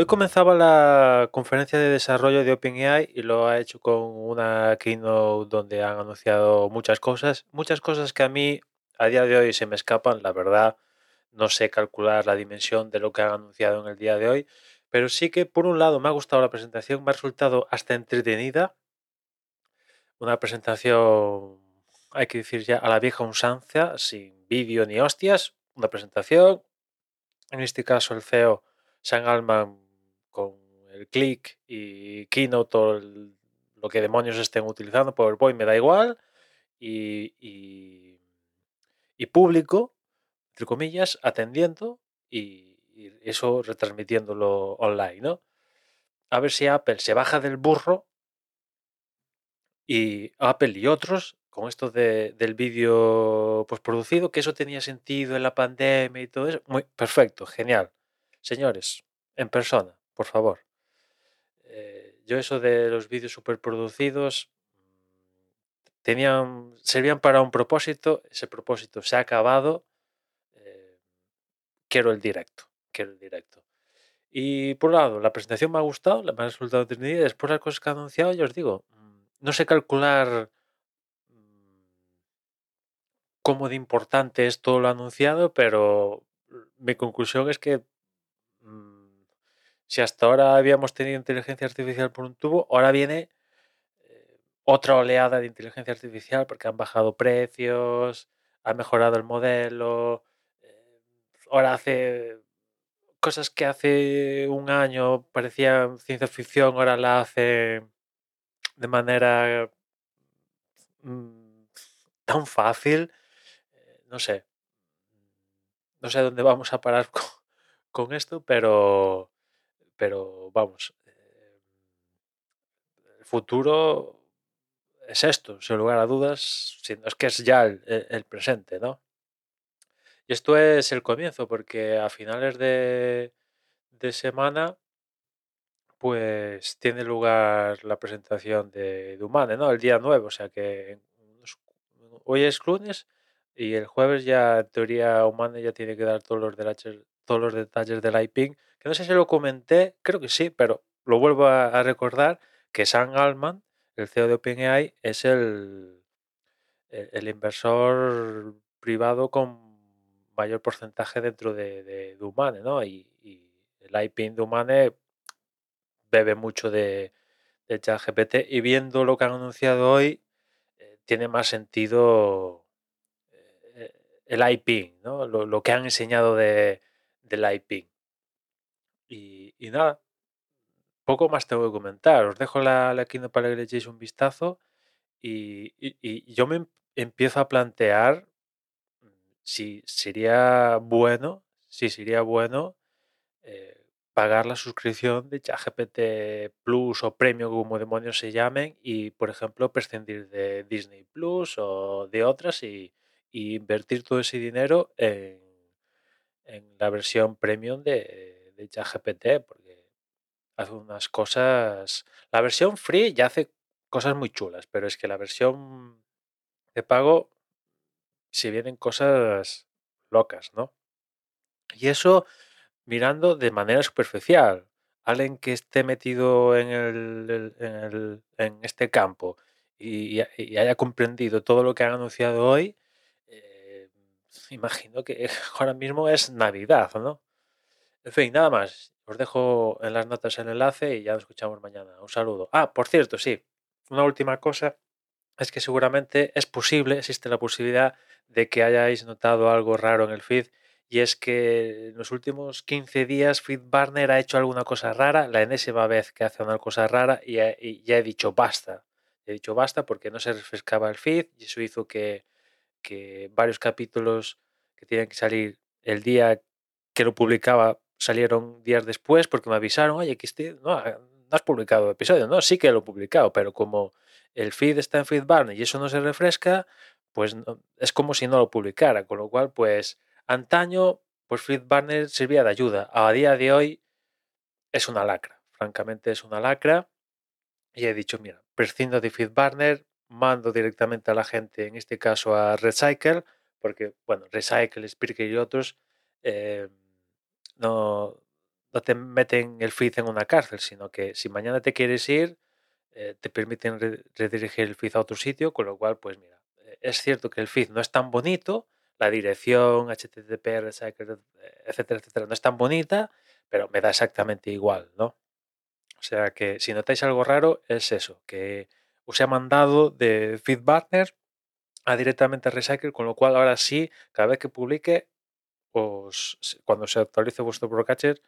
Hoy comenzaba la conferencia de desarrollo de OpenAI y lo ha hecho con una keynote donde han anunciado muchas cosas, muchas cosas que a mí a día de hoy se me escapan, la verdad, no sé calcular la dimensión de lo que han anunciado en el día de hoy, pero sí que por un lado me ha gustado la presentación, me ha resultado hasta entretenida, una presentación, hay que decir ya, a la vieja usanza, sin vídeo ni hostias, una presentación, en este caso el CEO San Alman el click y Keynote o lo que demonios estén utilizando, PowerPoint me da igual, y, y, público, entre comillas, atendiendo y, y, eso retransmitiéndolo online, ¿no? A ver si Apple se baja del burro y Apple y otros con esto de, del vídeo producido, que eso tenía sentido en la pandemia y todo eso. Muy perfecto, genial. Señores, en persona, por favor. Yo eso de los vídeos superproducidos tenían, servían para un propósito, ese propósito se ha acabado. Eh, quiero el directo, quiero el directo. Y por un lado, la presentación me ha gustado, me ha resultado entretenida. Después las cosas que ha anunciado, yo os digo, mm, no sé calcular mm, cómo de importante es todo lo anunciado, pero mi conclusión es que mm, si hasta ahora habíamos tenido inteligencia artificial por un tubo, ahora viene eh, otra oleada de inteligencia artificial porque han bajado precios, ha mejorado el modelo, eh, ahora hace cosas que hace un año parecían ciencia ficción, ahora la hace de manera mm, tan fácil, eh, no sé, no sé dónde vamos a parar con, con esto, pero, pero vamos, eh, el futuro es esto, sin lugar a dudas, es que es ya el, el, presente, ¿no? Y esto es el comienzo, porque a finales de, de semana pues tiene lugar la presentación de Dumane, ¿no? El día 9, o sea que hoy es lunes y el jueves ya en teoría Humane ya tiene que dar todos los todos los detalles del IPing, que no sé si lo comenté, creo que sí, pero lo vuelvo a, recordar que Sam Altman, el CEO de OpenAI, es el, el, inversor privado con mayor porcentaje dentro de, de, Humane, ¿no? Y, y el IPing de Humane bebe mucho de, de ChatGPT y viendo lo que han anunciado hoy, eh, tiene más sentido eh, el IP, ¿no? lo, que han enseñado de, del IP. Y, nada, poco más tengo que comentar. Os dejo la, la Keynote para que le echéis un vistazo y, yo me em, empiezo a plantear si sería bueno, si sería bueno eh, pagar la suscripción de ChatGPT Plus o Premium, como demonios se llamen, y, por ejemplo, prescindir de Disney Plus o de otras y, invertir todo ese dinero en la versión Premium de, de ChatGPT, porque hace unas cosas... La versión free ya hace cosas muy chulas, pero es que la versión de pago, si vienen cosas locas, ¿no? Y eso mirando de manera superficial. Alguien que esté metido en, el, en, el, en este campo y, haya comprendido todo lo que han anunciado hoy, eh, imagino que ahora mismo es Navidad, ¿no? En fin, nada más. Os dejo en las notas el enlace y ya nos escuchamos mañana. Un saludo. Ah, por cierto, sí, una última cosa es que seguramente es posible, existe la posibilidad de que hayáis notado algo raro en el feed y es que en los últimos 15 días Fritz Barner ha hecho alguna cosa rara, la enésima vez que hace una cosa rara y, ya he dicho basta. He dicho basta porque no se refrescaba el feed y eso hizo que, que varios capítulos que tienen que salir el día que lo publicaba salieron días después porque me avisaron, oye, que este, no, no has publicado episodio. No, sí que lo he publicado, pero como el feed está en Feed Barner y eso no se refresca, pues es como si no lo publicara, con lo cual pues Antaño, pues Fritz Barner servía de ayuda. A día de hoy es una lacra. Francamente es una lacra. Y he dicho, mira, prescindo de Fritz Barner, mando directamente a la gente, en este caso a Recycle, porque, bueno, Recycle, Spreaker y otros, eh, no, no te meten el feed en una cárcel, sino que si mañana te quieres ir, eh, te permiten redirigir el feed a otro sitio, con lo cual, pues mira, eh, es cierto que el feed no es tan bonito, la dirección, HTTP, etcétera, etcétera, no es tan bonita, pero me da exactamente igual, ¿no? O sea que si notáis algo raro, es eso, que os he mandado de FeedBurner a directamente a Recycle, con lo cual ahora sí, cada vez que publique, os, cuando se actualice vuestro Procatcher,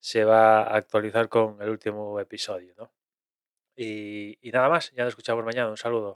se va a actualizar con el último episodio, ¿no? Y, y nada más, ya nos escuchamos mañana. Un saludo.